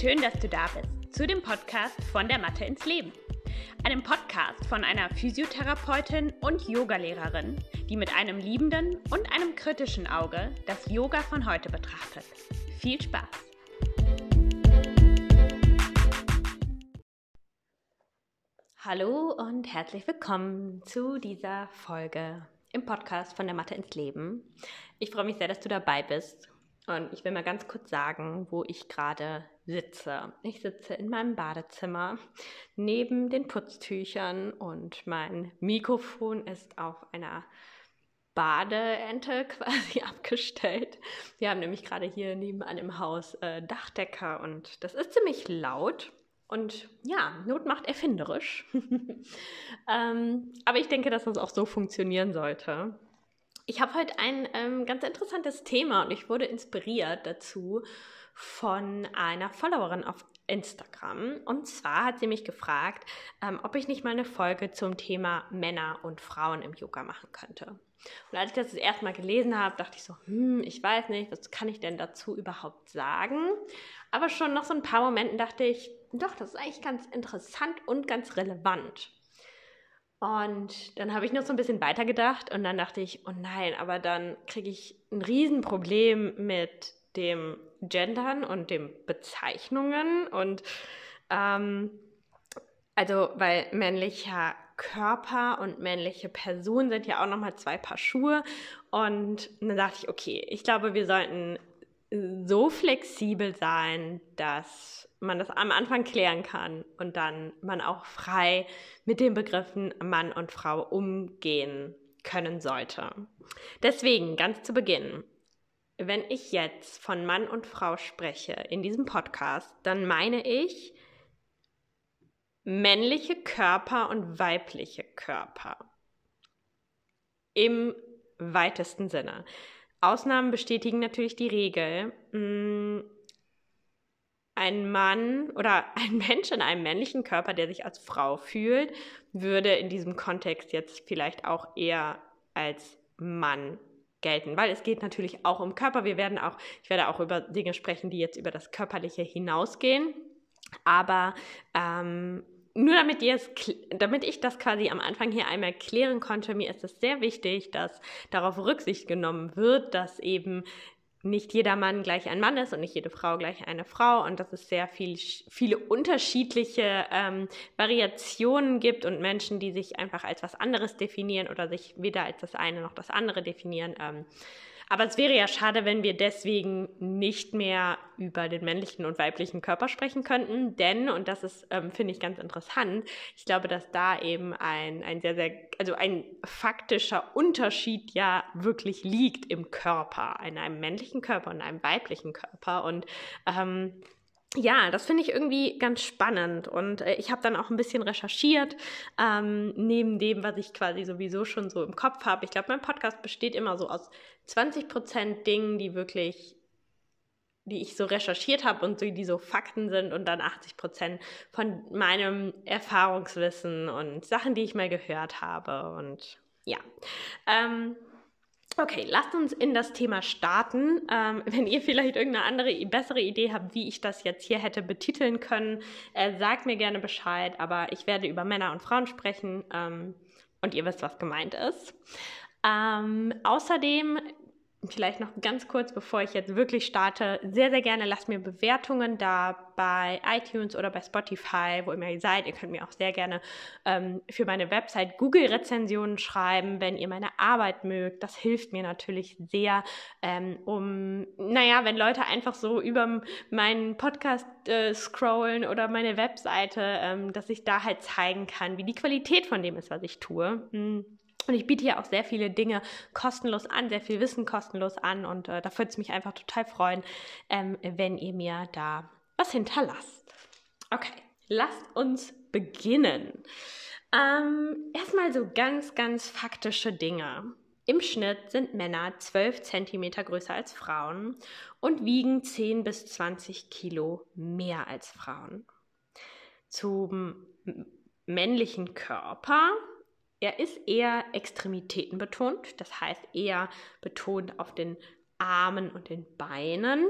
Schön, dass du da bist zu dem Podcast von der Mathe ins Leben. Einem Podcast von einer Physiotherapeutin und Yogalehrerin, die mit einem liebenden und einem kritischen Auge das Yoga von heute betrachtet. Viel Spaß! Hallo und herzlich willkommen zu dieser Folge im Podcast von der Mathe ins Leben. Ich freue mich sehr, dass du dabei bist und ich will mal ganz kurz sagen, wo ich gerade sitze. Ich sitze in meinem Badezimmer neben den Putztüchern und mein Mikrofon ist auf einer Badeente quasi abgestellt. Wir haben nämlich gerade hier nebenan im Haus äh, Dachdecker und das ist ziemlich laut. Und ja, Not macht erfinderisch. ähm, aber ich denke, dass das auch so funktionieren sollte. Ich habe heute ein ähm, ganz interessantes Thema und ich wurde inspiriert dazu von einer Followerin auf Instagram. Und zwar hat sie mich gefragt, ähm, ob ich nicht mal eine Folge zum Thema Männer und Frauen im Yoga machen könnte. Und als ich das das erste Mal gelesen habe, dachte ich so, hm, ich weiß nicht, was kann ich denn dazu überhaupt sagen? Aber schon nach so ein paar Momenten dachte ich, doch, das ist eigentlich ganz interessant und ganz relevant. Und dann habe ich noch so ein bisschen weitergedacht und dann dachte ich, oh nein, aber dann kriege ich ein Riesenproblem mit dem Gendern und dem Bezeichnungen und ähm, also weil männlicher Körper und männliche Person sind ja auch nochmal zwei Paar Schuhe. Und dann dachte ich, okay, ich glaube, wir sollten so flexibel sein, dass man das am Anfang klären kann und dann man auch frei mit den Begriffen Mann und Frau umgehen können sollte. Deswegen, ganz zu Beginn, wenn ich jetzt von Mann und Frau spreche in diesem Podcast, dann meine ich männliche Körper und weibliche Körper. Im weitesten Sinne. Ausnahmen bestätigen natürlich die Regel. Mm, ein Mann oder ein Mensch in einem männlichen Körper, der sich als Frau fühlt, würde in diesem Kontext jetzt vielleicht auch eher als Mann gelten, weil es geht natürlich auch um Körper. Wir werden auch, ich werde auch über Dinge sprechen, die jetzt über das Körperliche hinausgehen. Aber ähm, nur damit, ihr es, damit ich das quasi am Anfang hier einmal klären konnte, mir ist es sehr wichtig, dass darauf Rücksicht genommen wird, dass eben nicht jeder Mann gleich ein Mann ist und nicht jede Frau gleich eine Frau und dass es sehr viel, viele unterschiedliche ähm, Variationen gibt und Menschen, die sich einfach als was anderes definieren oder sich weder als das eine noch das andere definieren. Ähm, aber es wäre ja schade, wenn wir deswegen nicht mehr über den männlichen und weiblichen Körper sprechen könnten, denn, und das ist, ähm, finde ich, ganz interessant, ich glaube, dass da eben ein, ein sehr, sehr, also ein faktischer Unterschied ja wirklich liegt im Körper, in einem männlichen Körper und einem weiblichen Körper. Und ähm, ja, das finde ich irgendwie ganz spannend und äh, ich habe dann auch ein bisschen recherchiert, ähm, neben dem, was ich quasi sowieso schon so im Kopf habe. Ich glaube, mein Podcast besteht immer so aus 20 Prozent Dingen, die wirklich, die ich so recherchiert habe und so, die so Fakten sind und dann 80 Prozent von meinem Erfahrungswissen und Sachen, die ich mal gehört habe und ja. Ähm, Okay, lasst uns in das Thema starten. Ähm, wenn ihr vielleicht irgendeine andere, bessere Idee habt, wie ich das jetzt hier hätte betiteln können, äh, sagt mir gerne Bescheid. Aber ich werde über Männer und Frauen sprechen ähm, und ihr wisst, was gemeint ist. Ähm, außerdem vielleicht noch ganz kurz, bevor ich jetzt wirklich starte, sehr, sehr gerne lasst mir Bewertungen da bei iTunes oder bei Spotify, wo immer ihr seid. Ihr könnt mir auch sehr gerne ähm, für meine Website Google-Rezensionen schreiben, wenn ihr meine Arbeit mögt. Das hilft mir natürlich sehr, ähm, um, naja, wenn Leute einfach so über meinen Podcast äh, scrollen oder meine Webseite, ähm, dass ich da halt zeigen kann, wie die Qualität von dem ist, was ich tue. Hm. Und ich biete hier auch sehr viele Dinge kostenlos an, sehr viel Wissen kostenlos an. Und äh, da würde es mich einfach total freuen, ähm, wenn ihr mir da was hinterlasst. Okay, lasst uns beginnen. Ähm, erstmal so ganz, ganz faktische Dinge. Im Schnitt sind Männer 12 cm größer als Frauen und wiegen 10 bis 20 Kilo mehr als Frauen. Zum männlichen Körper er ist eher Extremitäten betont, das heißt eher betont auf den Armen und den Beinen.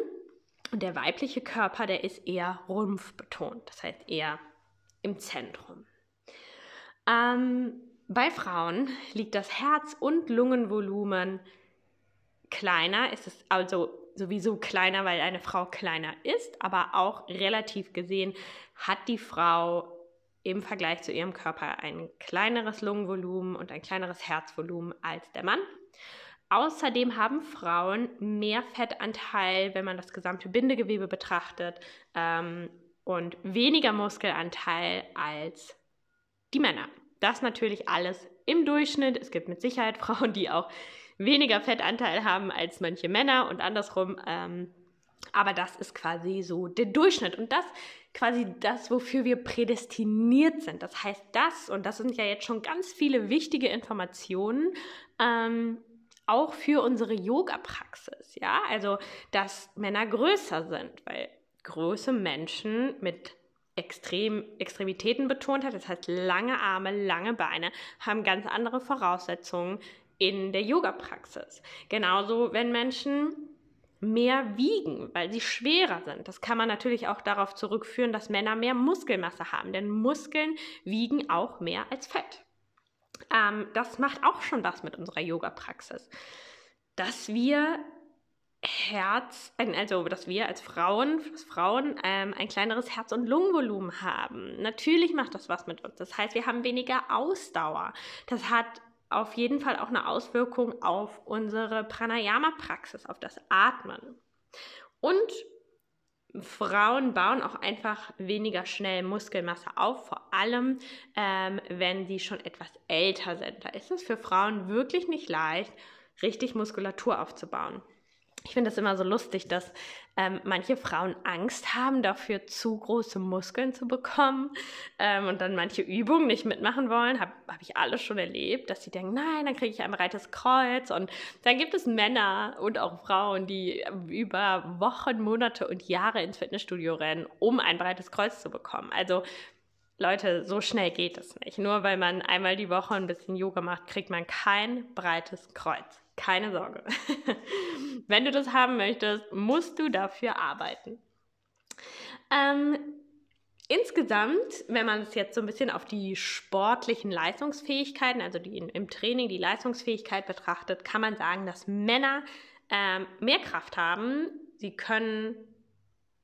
Und der weibliche Körper, der ist eher rumpfbetont, das heißt eher im Zentrum. Ähm, bei Frauen liegt das Herz- und Lungenvolumen kleiner. Es ist also sowieso kleiner, weil eine Frau kleiner ist, aber auch relativ gesehen hat die Frau im Vergleich zu ihrem Körper ein kleineres Lungenvolumen und ein kleineres Herzvolumen als der Mann. Außerdem haben Frauen mehr Fettanteil, wenn man das gesamte Bindegewebe betrachtet, ähm, und weniger Muskelanteil als die Männer. Das natürlich alles im Durchschnitt. Es gibt mit Sicherheit Frauen, die auch weniger Fettanteil haben als manche Männer und andersrum. Ähm, aber das ist quasi so der Durchschnitt und das quasi das, wofür wir prädestiniert sind. Das heißt, das, und das sind ja jetzt schon ganz viele wichtige Informationen, ähm, auch für unsere Yoga-Praxis, ja, also dass Männer größer sind, weil große Menschen mit extrem Extremitäten betont hat, das heißt lange Arme, lange Beine, haben ganz andere Voraussetzungen in der Yoga-Praxis. Genauso, wenn Menschen mehr wiegen, weil sie schwerer sind. Das kann man natürlich auch darauf zurückführen, dass Männer mehr Muskelmasse haben, denn Muskeln wiegen auch mehr als Fett. Ähm, das macht auch schon was mit unserer Yoga-Praxis, dass wir Herz, also dass wir als Frauen, als Frauen ähm, ein kleineres Herz- und Lungenvolumen haben. Natürlich macht das was mit uns. Das heißt, wir haben weniger Ausdauer. Das hat auf jeden Fall auch eine Auswirkung auf unsere Pranayama-Praxis, auf das Atmen. Und Frauen bauen auch einfach weniger schnell Muskelmasse auf, vor allem ähm, wenn sie schon etwas älter sind. Da ist es für Frauen wirklich nicht leicht, richtig Muskulatur aufzubauen ich finde das immer so lustig, dass ähm, manche Frauen Angst haben, dafür zu große Muskeln zu bekommen ähm, und dann manche Übungen nicht mitmachen wollen. Habe hab ich alles schon erlebt, dass sie denken, nein, dann kriege ich ein breites Kreuz. Und dann gibt es Männer und auch Frauen, die über Wochen, Monate und Jahre ins Fitnessstudio rennen, um ein breites Kreuz zu bekommen. Also Leute, so schnell geht es nicht. Nur weil man einmal die Woche ein bisschen Yoga macht, kriegt man kein breites Kreuz. Keine Sorge. Wenn du das haben möchtest, musst du dafür arbeiten. Ähm, insgesamt, wenn man es jetzt so ein bisschen auf die sportlichen Leistungsfähigkeiten, also die im Training die Leistungsfähigkeit betrachtet, kann man sagen, dass Männer ähm, mehr Kraft haben. Sie können,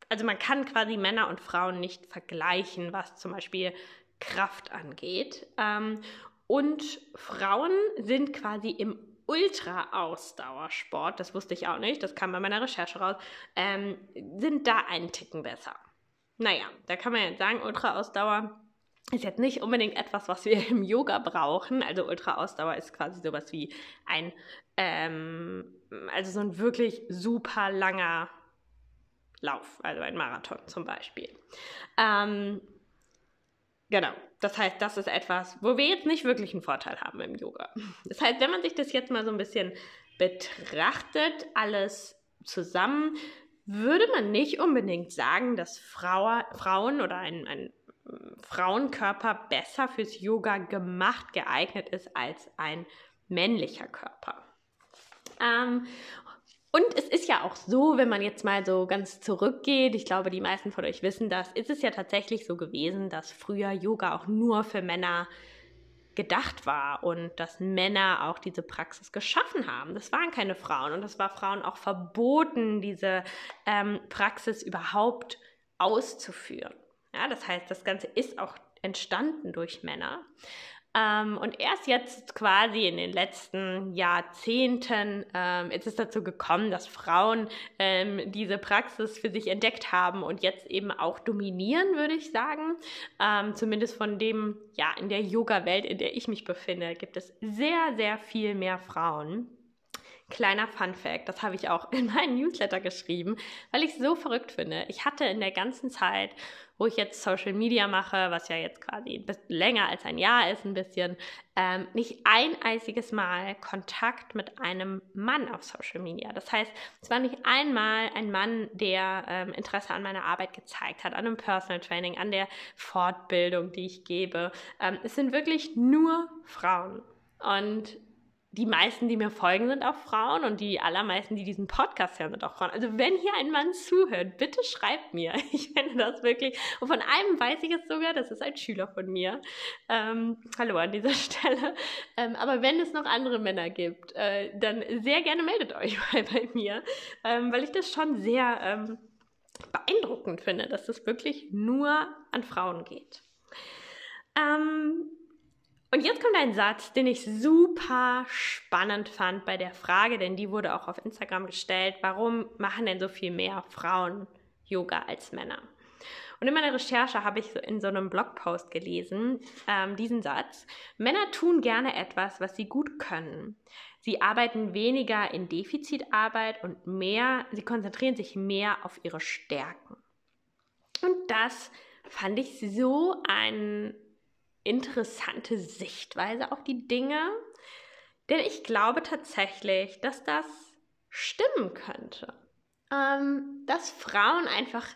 also man kann quasi Männer und Frauen nicht vergleichen, was zum Beispiel Kraft angeht. Ähm, und Frauen sind quasi im Ultra-Ausdauersport, das wusste ich auch nicht, das kam bei meiner Recherche raus, ähm, sind da einen Ticken besser. Naja, da kann man jetzt sagen, Ultra-Ausdauer ist jetzt nicht unbedingt etwas, was wir im Yoga brauchen. Also Ultra-Ausdauer ist quasi sowas wie ein, ähm, also so ein wirklich super langer Lauf, also ein Marathon zum Beispiel. Ähm, Genau. Das heißt, das ist etwas, wo wir jetzt nicht wirklich einen Vorteil haben im Yoga. Das heißt, wenn man sich das jetzt mal so ein bisschen betrachtet, alles zusammen, würde man nicht unbedingt sagen, dass Frau, Frauen oder ein, ein Frauenkörper besser fürs Yoga gemacht, geeignet ist als ein männlicher Körper. Ähm, und es ist ja auch so, wenn man jetzt mal so ganz zurückgeht, ich glaube, die meisten von euch wissen das, ist es ja tatsächlich so gewesen, dass früher Yoga auch nur für Männer gedacht war und dass Männer auch diese Praxis geschaffen haben. Das waren keine Frauen und es war Frauen auch verboten, diese ähm, Praxis überhaupt auszuführen. Ja, das heißt, das Ganze ist auch entstanden durch Männer. Ähm, und erst jetzt quasi in den letzten Jahrzehnten ähm, ist es dazu gekommen, dass Frauen ähm, diese Praxis für sich entdeckt haben und jetzt eben auch dominieren, würde ich sagen. Ähm, zumindest von dem, ja, in der Yoga-Welt, in der ich mich befinde, gibt es sehr, sehr viel mehr Frauen. Kleiner Fun Fact, das habe ich auch in meinen Newsletter geschrieben, weil ich es so verrückt finde. Ich hatte in der ganzen Zeit, wo ich jetzt Social Media mache, was ja jetzt quasi länger als ein Jahr ist, ein bisschen, ähm, nicht ein einziges Mal Kontakt mit einem Mann auf Social Media. Das heißt, es war nicht einmal ein Mann, der ähm, Interesse an meiner Arbeit gezeigt hat, an einem Personal Training, an der Fortbildung, die ich gebe. Ähm, es sind wirklich nur Frauen. Und die meisten, die mir folgen, sind auch Frauen und die allermeisten, die diesen Podcast hören, sind auch Frauen. Also wenn hier ein Mann zuhört, bitte schreibt mir. Ich finde das wirklich. Und von einem weiß ich es sogar, das ist ein Schüler von mir. Ähm, hallo an dieser Stelle. Ähm, aber wenn es noch andere Männer gibt, äh, dann sehr gerne meldet euch mal bei mir, ähm, weil ich das schon sehr ähm, beeindruckend finde, dass das wirklich nur an Frauen geht. Ähm, und jetzt kommt ein Satz, den ich super spannend fand bei der Frage, denn die wurde auch auf Instagram gestellt. Warum machen denn so viel mehr Frauen Yoga als Männer? Und in meiner Recherche habe ich in so einem Blogpost gelesen, ähm, diesen Satz. Männer tun gerne etwas, was sie gut können. Sie arbeiten weniger in Defizitarbeit und mehr, sie konzentrieren sich mehr auf ihre Stärken. Und das fand ich so ein interessante Sichtweise auf die Dinge, denn ich glaube tatsächlich, dass das stimmen könnte. Ähm, dass Frauen einfach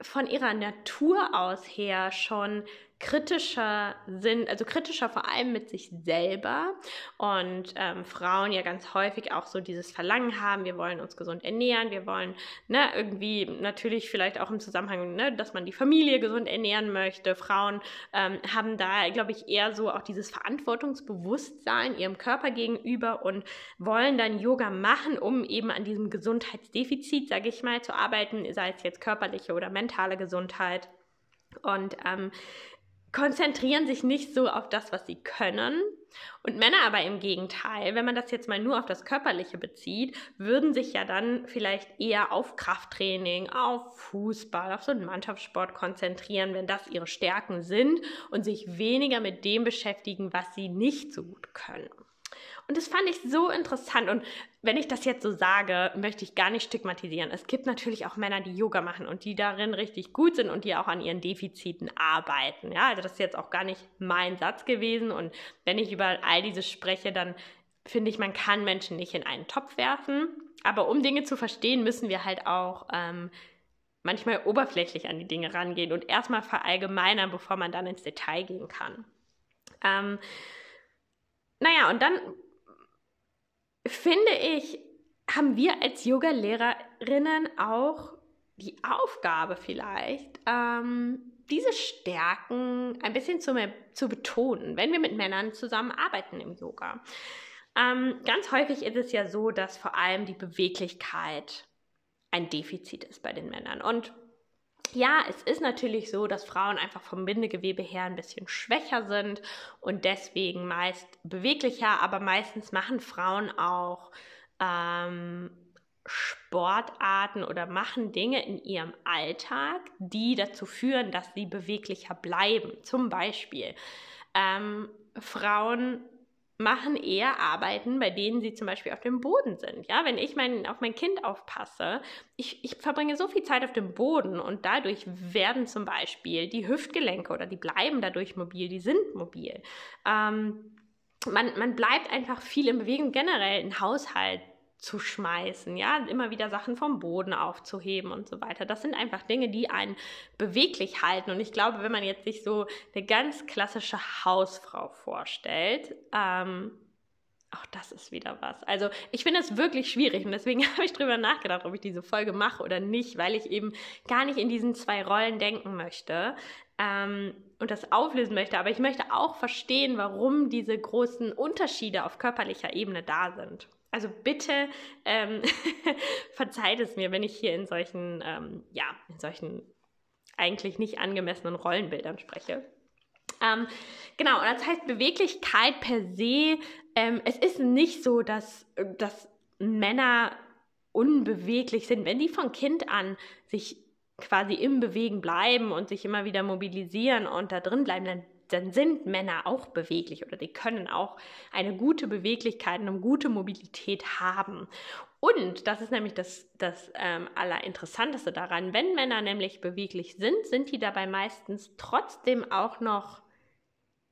von ihrer Natur aus her schon kritischer sind, also kritischer vor allem mit sich selber und ähm, Frauen ja ganz häufig auch so dieses Verlangen haben, wir wollen uns gesund ernähren, wir wollen ne, irgendwie natürlich vielleicht auch im Zusammenhang, ne, dass man die Familie gesund ernähren möchte. Frauen ähm, haben da, glaube ich, eher so auch dieses Verantwortungsbewusstsein ihrem Körper gegenüber und wollen dann Yoga machen, um eben an diesem Gesundheitsdefizit, sage ich mal, zu arbeiten, sei es jetzt körperliche oder mentale Gesundheit. Und ähm, konzentrieren sich nicht so auf das, was sie können. Und Männer aber im Gegenteil, wenn man das jetzt mal nur auf das Körperliche bezieht, würden sich ja dann vielleicht eher auf Krafttraining, auf Fußball, auf so einen Mannschaftssport konzentrieren, wenn das ihre Stärken sind und sich weniger mit dem beschäftigen, was sie nicht so gut können. Und das fand ich so interessant. Und wenn ich das jetzt so sage, möchte ich gar nicht stigmatisieren. Es gibt natürlich auch Männer, die Yoga machen und die darin richtig gut sind und die auch an ihren Defiziten arbeiten. Ja, also das ist jetzt auch gar nicht mein Satz gewesen. Und wenn ich über all dieses spreche, dann finde ich, man kann Menschen nicht in einen Topf werfen. Aber um Dinge zu verstehen, müssen wir halt auch ähm, manchmal oberflächlich an die Dinge rangehen und erstmal verallgemeinern, bevor man dann ins Detail gehen kann. Ähm, naja, und dann finde ich, haben wir als Yoga-Lehrerinnen auch die Aufgabe vielleicht, ähm, diese Stärken ein bisschen zu, zu, betonen, wenn wir mit Männern zusammenarbeiten im Yoga. Ähm, ganz häufig ist es ja so, dass vor allem die Beweglichkeit ein Defizit ist bei den Männern. Und ja, es ist natürlich so, dass Frauen einfach vom Bindegewebe her ein bisschen schwächer sind und deswegen meist beweglicher, aber meistens machen Frauen auch ähm, Sportarten oder machen Dinge in ihrem Alltag, die dazu führen, dass sie beweglicher bleiben. Zum Beispiel ähm, Frauen machen eher Arbeiten, bei denen sie zum Beispiel auf dem Boden sind. Ja, wenn ich mein, auf mein Kind aufpasse, ich, ich verbringe so viel Zeit auf dem Boden und dadurch werden zum Beispiel die Hüftgelenke oder die bleiben dadurch mobil, die sind mobil. Ähm, man, man bleibt einfach viel in Bewegung. Generell ein Haushalt zu schmeißen, ja, immer wieder Sachen vom Boden aufzuheben und so weiter. Das sind einfach Dinge, die einen beweglich halten. Und ich glaube, wenn man jetzt sich so eine ganz klassische Hausfrau vorstellt, ähm, auch das ist wieder was. Also ich finde es wirklich schwierig und deswegen habe ich darüber nachgedacht, ob ich diese Folge mache oder nicht, weil ich eben gar nicht in diesen zwei Rollen denken möchte ähm, und das auflösen möchte. Aber ich möchte auch verstehen, warum diese großen Unterschiede auf körperlicher Ebene da sind. Also bitte ähm, verzeiht es mir, wenn ich hier in solchen, ähm, ja, in solchen eigentlich nicht angemessenen Rollenbildern spreche. Ähm, genau, und das heißt Beweglichkeit per se, ähm, es ist nicht so, dass, dass Männer unbeweglich sind. Wenn die von Kind an sich quasi im Bewegen bleiben und sich immer wieder mobilisieren und da drin bleiben, dann dann sind Männer auch beweglich oder die können auch eine gute Beweglichkeit und eine gute Mobilität haben. Und das ist nämlich das, das ähm, Allerinteressanteste daran, wenn Männer nämlich beweglich sind, sind die dabei meistens trotzdem auch noch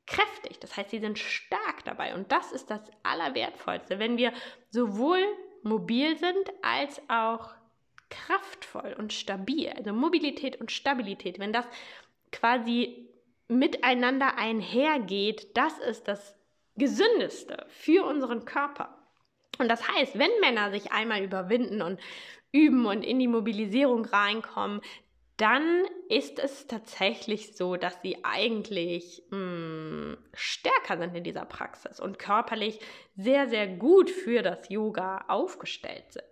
kräftig. Das heißt, sie sind stark dabei. Und das ist das Allerwertvollste, wenn wir sowohl mobil sind als auch kraftvoll und stabil. Also Mobilität und Stabilität, wenn das quasi miteinander einhergeht, das ist das gesündeste für unseren Körper. Und das heißt, wenn Männer sich einmal überwinden und üben und in die Mobilisierung reinkommen, dann ist es tatsächlich so, dass sie eigentlich mh, hm, stärker sind in dieser Praxis und körperlich sehr, sehr gut für das Yoga aufgestellt sind.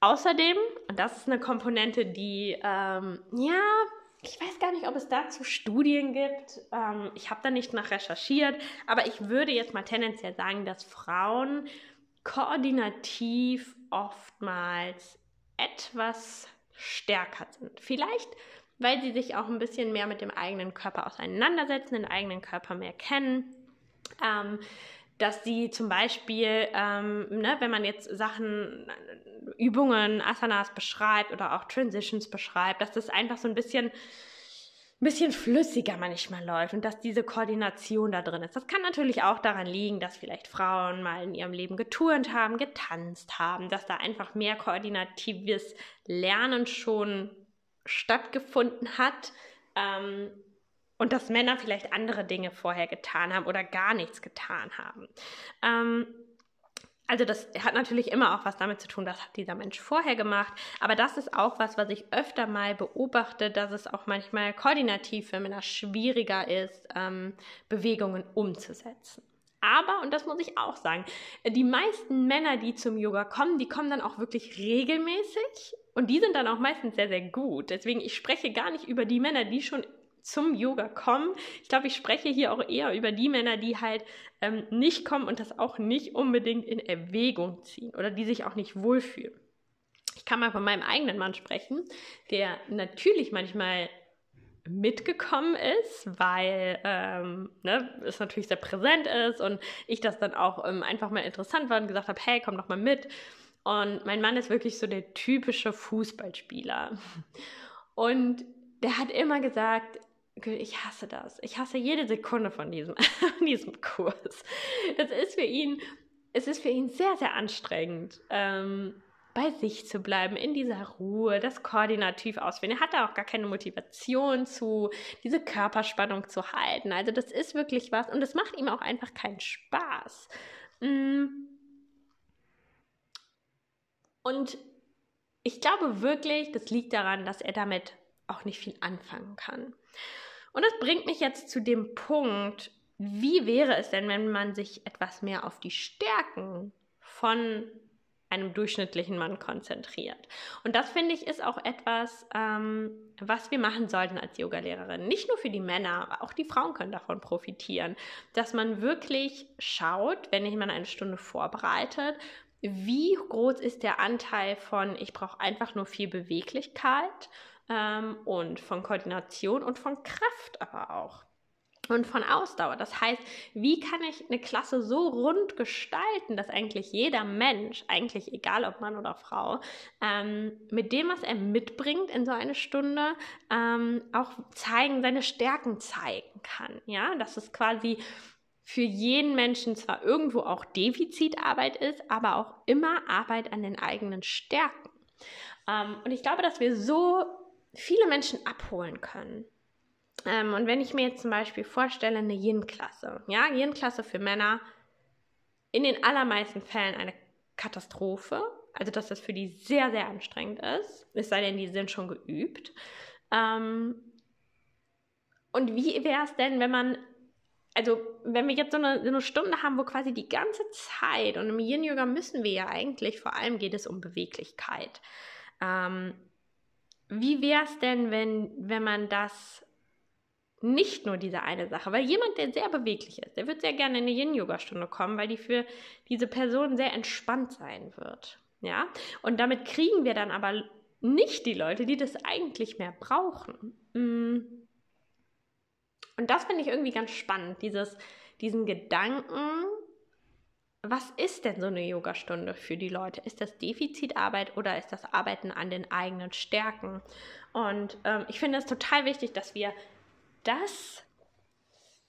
Außerdem, und das ist eine Komponente, die, ähm, ja, ich weiß gar nicht, ob es dazu Studien gibt. Ähm, ich habe da nicht nach recherchiert, aber ich würde jetzt mal tendenziell sagen, dass Frauen koordinativ oftmals etwas stärker sind. Vielleicht, weil sie sich auch ein bisschen mehr mit dem eigenen Körper auseinandersetzen, den eigenen Körper mehr kennen. Ähm, dass sie zum Beispiel, ähm, ne, wenn man jetzt Sachen, Übungen, Asanas beschreibt oder auch Transitions beschreibt, dass das einfach so ein bisschen bisschen flüssiger manchmal läuft und dass diese Koordination da drin ist. Das kann natürlich auch daran liegen, dass vielleicht Frauen mal in ihrem Leben geturnt haben, getanzt haben, dass da einfach mehr koordinatives Lernen schon stattgefunden hat ähm, und dass Männer vielleicht andere Dinge vorher getan haben oder gar nichts getan haben. Ähm, also das hat natürlich immer auch was damit zu tun, was hat dieser Mensch vorher gemacht. Aber das ist auch was, was ich öfter mal beobachte, dass es auch manchmal koordinativ für Männer schwieriger ist, ähm, Bewegungen umzusetzen. Aber, und das muss ich auch sagen, die meisten Männer, die zum Yoga kommen, die kommen dann auch wirklich regelmäßig und die sind dann auch meistens sehr, sehr gut. Deswegen, ich spreche gar nicht über die Männer, die schon zum Yoga kommen. Ich glaube, ich spreche hier auch eher über die Männer, die halt ähm, nicht kommen und das auch nicht unbedingt in Erwägung ziehen oder die sich auch nicht wohlfühlen. Ich kann mal von meinem eigenen Mann sprechen, der natürlich manchmal mitgekommen ist, weil ähm, ne, es natürlich sehr präsent ist und ich das dann auch ähm, einfach mal interessant war und gesagt habe, hey, komm doch mal mit. Und mein Mann ist wirklich so der typische Fußballspieler. Und der hat immer gesagt, ich hasse das. Ich hasse jede Sekunde von diesem, diesem Kurs. Es ist für ihn, es ist für ihn sehr, sehr anstrengend, ähm, bei sich zu bleiben, in dieser Ruhe, das koordinativ ausführen. Er hat da auch gar keine Motivation zu, diese Körperspannung zu halten. Also das ist wirklich was und das macht ihm auch einfach keinen Spaß. Mm. Und ich glaube wirklich, das liegt daran, dass er damit auch nicht viel anfangen kann. Und das bringt mich jetzt zu dem Punkt, wie wäre es denn, wenn man sich etwas mehr auf die Stärken von einem durchschnittlichen Mann konzentriert. Und das finde ich ist auch etwas, ähm, was wir machen sollten als Yogalehrerin. Nicht nur für die Männer, auch die Frauen können davon profitieren, dass man wirklich schaut, wenn mal eine Stunde vorbereitet, wie groß ist der Anteil von, ich brauche einfach nur viel Beweglichkeit ähm, und von Koordination und von Kraft aber auch. Und von Ausdauer. Das heißt, wie kann ich eine Klasse so rund gestalten, dass eigentlich jeder Mensch, eigentlich egal ob Mann oder Frau, ähm, mit dem, was er mitbringt in so eine Stunde, ähm, auch zeigen, seine Stärken zeigen kann. Ja, dass es quasi für jeden Menschen zwar irgendwo auch Defizitarbeit ist, aber auch immer Arbeit an den eigenen Stärken. Ähm, und ich glaube, dass wir so viele Menschen abholen können. Ähm, und wenn ich mir jetzt zum Beispiel vorstelle, eine Yin-Klasse, ja, Yin-Klasse für Männer, in den allermeisten Fällen eine Katastrophe, also dass das für die sehr, sehr anstrengend ist, es sei denn, die sind schon geübt. Ähm, und wie wäre es denn, wenn man, also wenn wir jetzt so eine, eine Stunde haben, wo quasi die ganze Zeit, und im Yin-Yoga müssen wir ja eigentlich, vor allem geht es um Beweglichkeit. Ähm, wie wäre es denn, wenn, wenn man das nicht nur diese eine Sache, weil jemand, der sehr beweglich ist, der wird sehr gerne in eine Yin-Yoga-Stunde kommen, weil die für diese Person sehr entspannt sein wird. Ja, und damit kriegen wir dann aber nicht die Leute, die das eigentlich mehr brauchen. Mm. Und das finde ich irgendwie ganz spannend, dieses, diesen Gedanken, was ist denn so eine Yogastunde für die Leute? Ist das Defizitarbeit oder ist das Arbeiten an den eigenen Stärken? Und ähm, ich finde es total wichtig, dass wir das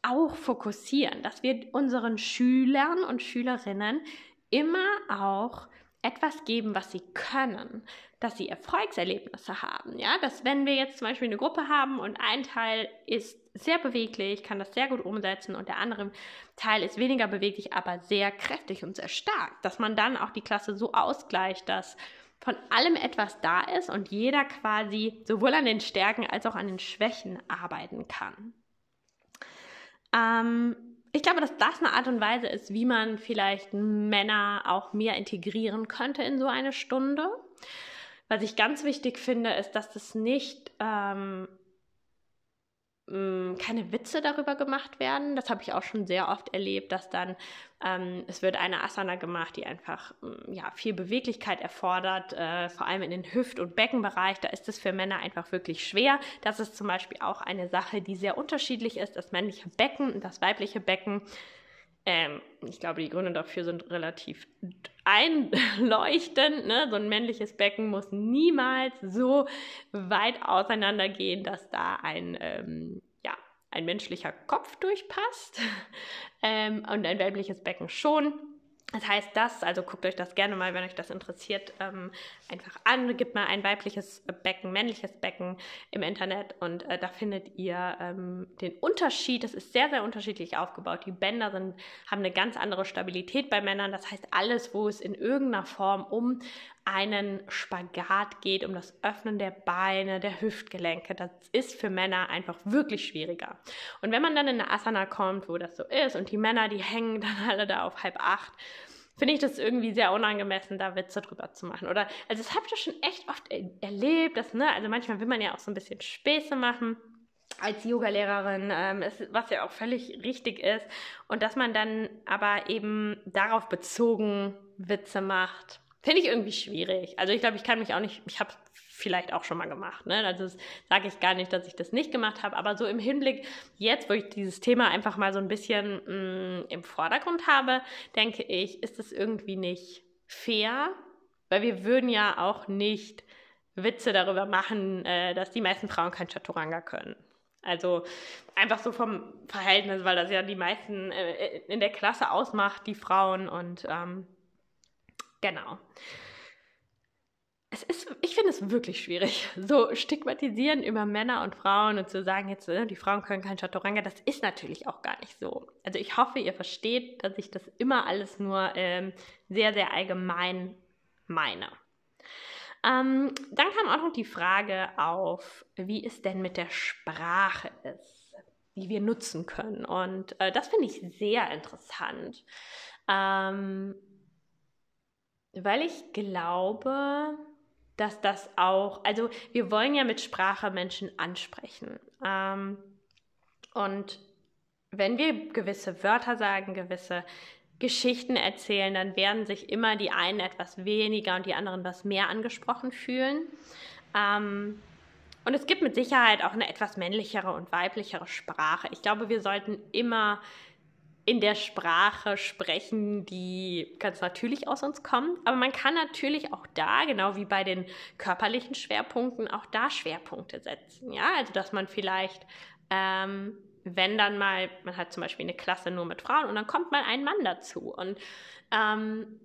auch fokussieren, dass wir unseren Schülern und Schülerinnen immer auch etwas geben, was sie können, dass sie Erfolgserlebnisse haben. Ja, dass wenn wir jetzt zum Beispiel eine Gruppe haben und ein Teil ist sehr beweglich, kann das sehr gut umsetzen und der andere Teil ist weniger beweglich, aber sehr kräftig und sehr stark, dass man dann auch die Klasse so ausgleicht, dass von allem etwas da ist und jeder quasi sowohl an den Stärken als auch an den Schwächen arbeiten kann. Ähm, ich glaube, dass das eine Art und Weise ist, wie man vielleicht Männer auch mehr integrieren könnte in so eine Stunde. Was ich ganz wichtig finde, ist, dass das nicht ähm, mm, keine Witze darüber gemacht werden. Das habe ich auch schon sehr oft erlebt, dass dann ähm, es wird eine Asana gemacht, die einfach mm, ja viel Beweglichkeit erfordert, äh, vor allem in den Hüft- und Beckenbereich. Da ist es für Männer einfach wirklich schwer. Das ist zum Beispiel auch eine Sache, die sehr unterschiedlich ist. Das männliche Becken und das weibliche Becken ähm, ich glaube, die Gründe dafür sind relativ einleuchtend. Ne? So ein männliches Becken muss niemals so weit auseinandergehen, dass da ein, ähm, ja, ein menschlicher Kopf durchpasst. Ähm, und ein weibliches Becken schon. Das heißt das, also guckt euch das gerne mal, wenn euch das interessiert, ähm, einfach an. Gebt mal ein weibliches Becken, männliches Becken im Internet und äh, da findet ihr ähm, den Unterschied. Es ist sehr, sehr unterschiedlich aufgebaut. Die Bänder sind, haben eine ganz andere Stabilität bei Männern. Das heißt, alles, wo es in irgendeiner Form um einen Spagat geht, um das Öffnen der Beine, der Hüftgelenke, das ist für Männer einfach wirklich schwieriger. Und wenn man dann in eine Asana kommt, wo das so ist und die Männer, die hängen dann alle da auf halb acht, finde ich das irgendwie sehr unangemessen, da Witze drüber zu machen. Oder, also das habe ich schon echt oft er erlebt, dass, ne, also manchmal will man ja auch so ein bisschen Späße machen als Yogalehrerin, ähm, was ja auch völlig richtig ist. Und dass man dann aber eben darauf bezogen Witze macht, Finde ich irgendwie schwierig. Also ich glaube, ich kann mich auch nicht, ich habe vielleicht auch schon mal gemacht. Ne? Also sage ich gar nicht, dass ich das nicht gemacht habe, aber so im Hinblick jetzt, wo ich dieses Thema einfach mal so ein bisschen mh, mm, im Vordergrund habe, denke ich, ist es irgendwie nicht fair, weil wir würden ja auch nicht Witze darüber machen, äh, dass die meisten Frauen kein Chaturanga können. Also einfach so vom Verhältnis, weil das ja die meisten äh, in der Klasse ausmacht, die Frauen und ähm, Genau. Es ist, ich finde es wirklich schwierig, so stigmatisieren über Männer und Frauen und zu sagen, jetzt, ne, die Frauen können kein Chaturanga, das ist natürlich auch gar nicht so. Also ich hoffe, ihr versteht, dass ich das immer alles nur ähm, sehr, sehr allgemein meine. Ähm, dann kam auch noch die Frage auf, wie es denn mit der Sprache ist, die wir nutzen können. Und äh, das finde ich sehr interessant. Ähm, weil ich glaube, dass das auch, also wir wollen ja mit Sprache Menschen ansprechen. Ähm, und wenn wir gewisse Wörter sagen, gewisse Geschichten erzählen, dann werden sich immer die einen etwas weniger und die anderen was mehr angesprochen fühlen. Ähm, und es gibt mit Sicherheit auch eine etwas männlichere und weiblichere Sprache. Ich glaube, wir sollten immer in der Sprache sprechen, die ganz natürlich aus uns kommt. Aber man kann natürlich auch da, genau wie bei den körperlichen Schwerpunkten, auch da Schwerpunkte setzen. Ja, also dass man vielleicht, ähm, wenn dann mal, man hat zum Beispiel eine Klasse nur mit Frauen und dann kommt mal ein Mann dazu und ähm,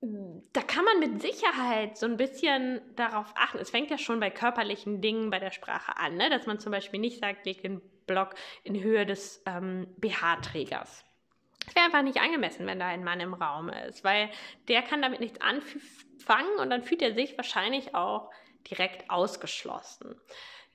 da kann man mit Sicherheit so ein bisschen darauf achten. Es fängt ja schon bei körperlichen Dingen bei der Sprache an, ne? dass man zum Beispiel nicht sagt, leg den Block in Höhe des ähm, BH-Trägers. Es wäre einfach nicht angemessen, wenn da ein Mann im Raum ist, weil der kann damit nichts anfangen und dann fühlt er sich wahrscheinlich auch direkt ausgeschlossen.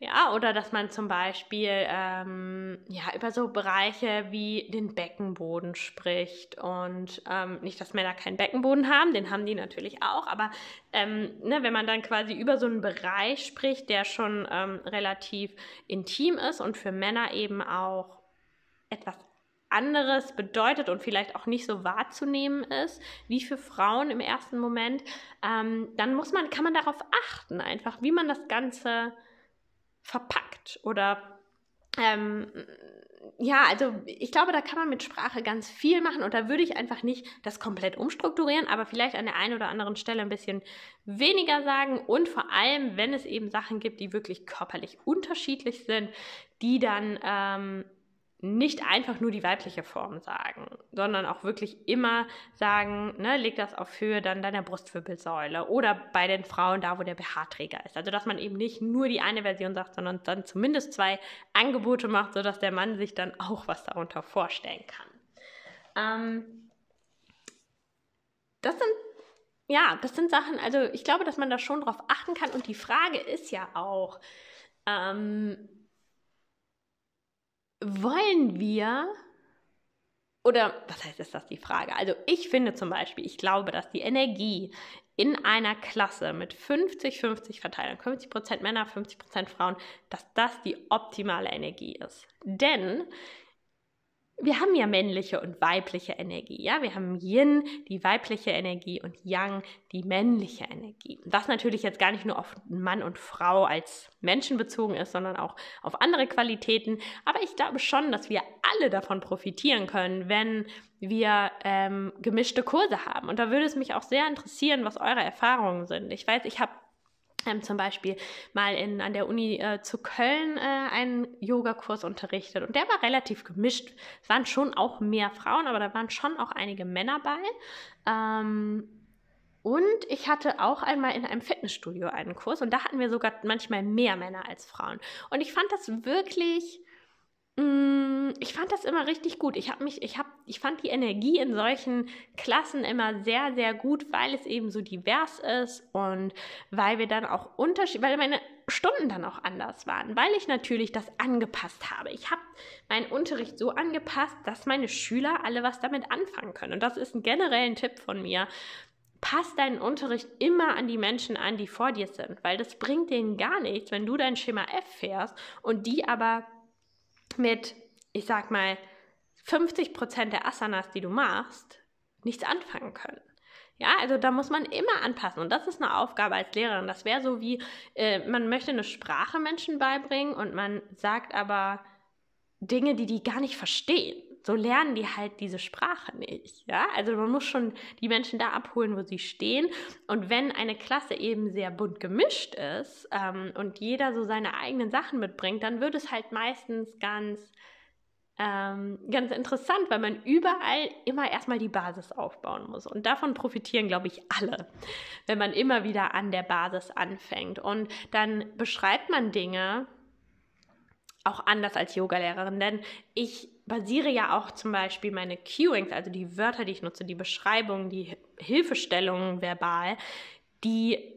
Ja, oder dass man zum Beispiel ähm, ja, über so Bereiche wie den Beckenboden spricht. Und ähm, nicht, dass Männer keinen Beckenboden haben, den haben die natürlich auch, aber ähm, ne, wenn man dann quasi über so einen Bereich spricht, der schon ähm, relativ intim ist und für Männer eben auch etwas anderes bedeutet und vielleicht auch nicht so wahrzunehmen ist wie für Frauen im ersten Moment, ähm, dann muss man, kann man darauf achten, einfach, wie man das Ganze verpackt oder ähm, ja, also ich glaube, da kann man mit Sprache ganz viel machen und da würde ich einfach nicht das komplett umstrukturieren, aber vielleicht an der einen oder anderen Stelle ein bisschen weniger sagen und vor allem, wenn es eben Sachen gibt, die wirklich körperlich unterschiedlich sind, die dann ähm, nicht einfach nur die weibliche Form sagen, sondern auch wirklich immer sagen, ne, leg das auf Höhe dann deiner Brustwirbelsäule oder bei den Frauen da, wo der BH-Träger ist. Also, dass man eben nicht nur die eine Version sagt, sondern dann zumindest zwei Angebote macht, sodass der Mann sich dann auch was darunter vorstellen kann. Ähm, das sind ja, das sind Sachen, also ich glaube, dass man da schon drauf achten kann. Und die Frage ist ja auch, ähm, wollen wir oder was heißt ist das die Frage? Also ich finde zum Beispiel, ich glaube, dass die Energie in einer Klasse mit 50-50 Verteilung, 50% Männer, 50% Frauen, dass das die optimale Energie ist. Denn wir haben ja männliche und weibliche Energie, ja, wir haben Yin, die weibliche Energie und Yang, die männliche Energie. Was natürlich jetzt gar nicht nur auf Mann und Frau als Menschen bezogen ist, sondern auch auf andere Qualitäten. Aber ich glaube schon, dass wir alle davon profitieren können, wenn wir ähm, gemischte Kurse haben. Und da würde es mich auch sehr interessieren, was eure Erfahrungen sind. Ich weiß, ich habe ähm, zum Beispiel mal in, an der Uni äh, zu Köln äh, einen Yogakurs unterrichtet und der war relativ gemischt. Es waren schon auch mehr Frauen, aber da waren schon auch einige Männer bei. Ähm, und ich hatte auch einmal in einem Fitnessstudio einen Kurs und da hatten wir sogar manchmal mehr Männer als Frauen. Und ich fand das wirklich ich fand das immer richtig gut. Ich habe mich, ich habe, ich fand die Energie in solchen Klassen immer sehr, sehr gut, weil es eben so divers ist und weil wir dann auch Unterschied, weil meine Stunden dann auch anders waren, weil ich natürlich das angepasst habe. Ich habe meinen Unterricht so angepasst, dass meine Schüler alle was damit anfangen können. Und das ist ein genereller Tipp von mir. Pass deinen Unterricht immer an die Menschen an, die vor dir sind, weil das bringt denen gar nichts, wenn du dein Schema F fährst und die aber mit, ich sag mal, 50 Prozent der Asanas, die du machst, nichts anfangen können. Ja, also da muss man immer anpassen und das ist eine Aufgabe als Lehrerin. Das wäre so wie, äh, man möchte eine Sprache Menschen beibringen und man sagt aber Dinge, die die gar nicht verstehen. So lernen die halt diese Sprache nicht. Ja, also man muss schon die Menschen da abholen, wo sie stehen. Und wenn eine Klasse eben sehr bunt gemischt ist ähm, und jeder so seine eigenen Sachen mitbringt, dann wird es halt meistens ganz ähm, ganz interessant, weil man überall immer erstmal die Basis aufbauen muss. Und davon profitieren, glaube ich, alle, wenn man immer wieder an der Basis anfängt. Und dann beschreibt man Dinge auch anders als Yogalehrerin, denn ich basiere ja auch zum Beispiel meine Cueings, also die Wörter, die ich nutze, die Beschreibungen, die Hilfestellungen verbal, die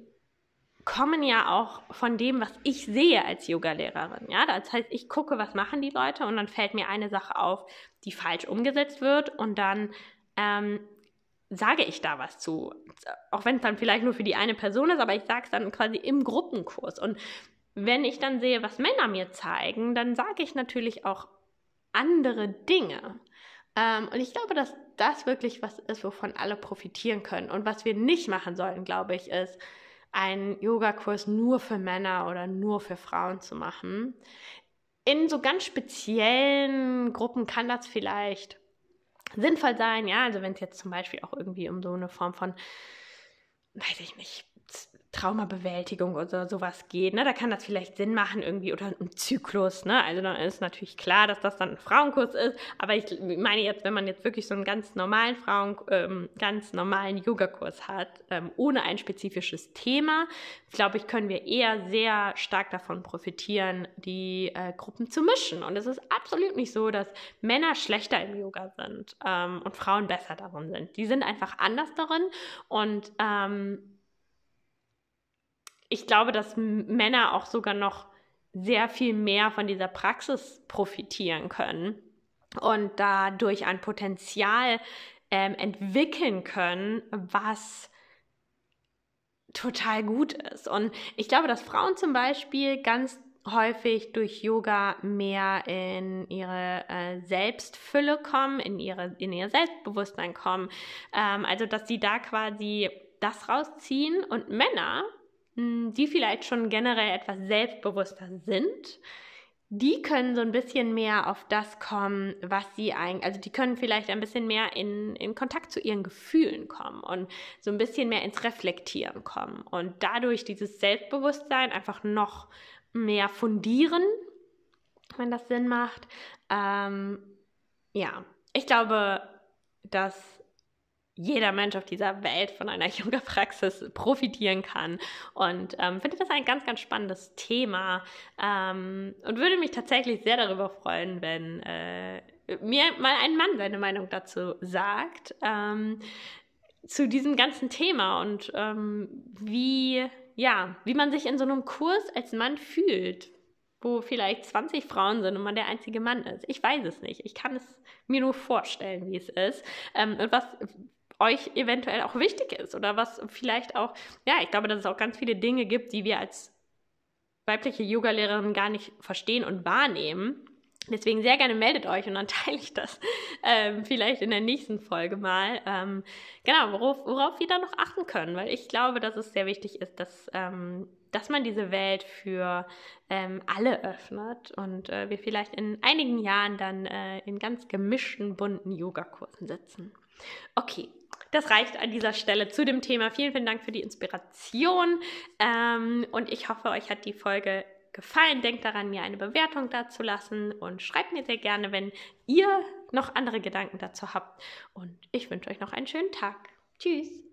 kommen ja auch von dem, was ich sehe als Yogalehrerin. Ja, das heißt, ich gucke, was machen die Leute und dann fällt mir eine Sache auf, die falsch umgesetzt wird und dann ähm, sage ich da was zu. Auch wenn es dann vielleicht nur für die eine Person ist, aber ich sage es dann quasi im Gruppenkurs. Und wenn ich dann sehe, was Männer mir zeigen, dann sage ich natürlich auch andere Dinge. Ähm, und ich glaube, dass das wirklich was ist, wovon alle profitieren können. Und was wir nicht machen sollten, glaube ich, ist, einen Yogakurs nur für Männer oder nur für Frauen zu machen. In so ganz speziellen Gruppen kann das vielleicht sinnvoll sein, ja, also wenn es jetzt zum Beispiel auch irgendwie um so eine Form von, weiß ich nicht, Traumabewältigung oder sowas geht, ne, da kann das vielleicht Sinn machen irgendwie oder ein Zyklus, ne, also dann ist natürlich klar, dass das dann ein Frauenkurs ist, aber ich meine jetzt, wenn man jetzt wirklich so einen ganz normalen Frauen, ähm, ganz normalen Yogakurs hat, ähm, ohne ein spezifisches Thema, glaube ich, können wir eher sehr stark davon profitieren, die äh, Gruppen zu mischen. Und es ist absolut nicht so, dass Männer schlechter im Yoga sind ähm, und Frauen besser darin sind. Die sind einfach anders darin. Und ähm, ich glaube, dass Männer auch sogar noch sehr viel mehr von dieser Praxis profitieren können und dadurch ein Potenzial ähm, entwickeln können, was total gut ist. Und ich glaube, dass Frauen zum Beispiel ganz häufig durch Yoga mehr in ihre äh, Selbstfülle kommen, in, ihre, in ihr Selbstbewusstsein kommen. Ähm, also, dass sie da quasi das rausziehen und Männer die vielleicht schon generell etwas selbstbewusster sind, die können so ein bisschen mehr auf das kommen, was sie eigentlich, also die können vielleicht ein bisschen mehr in, in Kontakt zu ihren Gefühlen kommen und so ein bisschen mehr ins Reflektieren kommen und dadurch dieses Selbstbewusstsein einfach noch mehr fundieren wenn das Sinn macht. Ähm, ja, ich glaube, dass jeder Mensch auf dieser Welt von einer Yoga-Praxis profitieren kann. Und ähm, finde das ein ganz, ganz spannendes Thema ähm, und würde mich tatsächlich sehr darüber freuen, wenn äh, mir mal ein Mann seine Meinung dazu sagt. Ähm, zu diesem ganzen Thema und ähm, wie, ja, wie man sich in so einem Kurs als Mann fühlt, wo vielleicht 20 Frauen sind und man der einzige Mann ist. Ich weiß es nicht. Ich kann es mir nur vorstellen, wie es ist. Ähm, und was euch eventuell auch wichtig ist oder was vielleicht auch, ja, ich glaube, dass es auch ganz viele Dinge gibt, die wir als weibliche Yoga-Lehrerin gar nicht verstehen und wahrnehmen. Deswegen sehr gerne meldet euch und dann teile ich das ähm, vielleicht in der nächsten Folge mal. Ähm, genau, worauf, worauf wir da noch achten können, weil ich glaube, dass es sehr wichtig ist, dass, ähm, dass man diese Welt für ähm, alle öffnet und äh, wir vielleicht in einigen Jahren dann äh, in ganz gemischten, bunten Yogakursen sitzen. Okay, das reicht an dieser Stelle zu dem Thema. Vielen, vielen Dank für die Inspiration ähm, und ich hoffe, euch hat die Folge gefallen. Denkt daran, mir eine Bewertung dazu lassen und schreibt mir sehr gerne, wenn ihr noch andere Gedanken dazu habt. Und ich wünsche euch noch einen schönen Tag. Tschüss.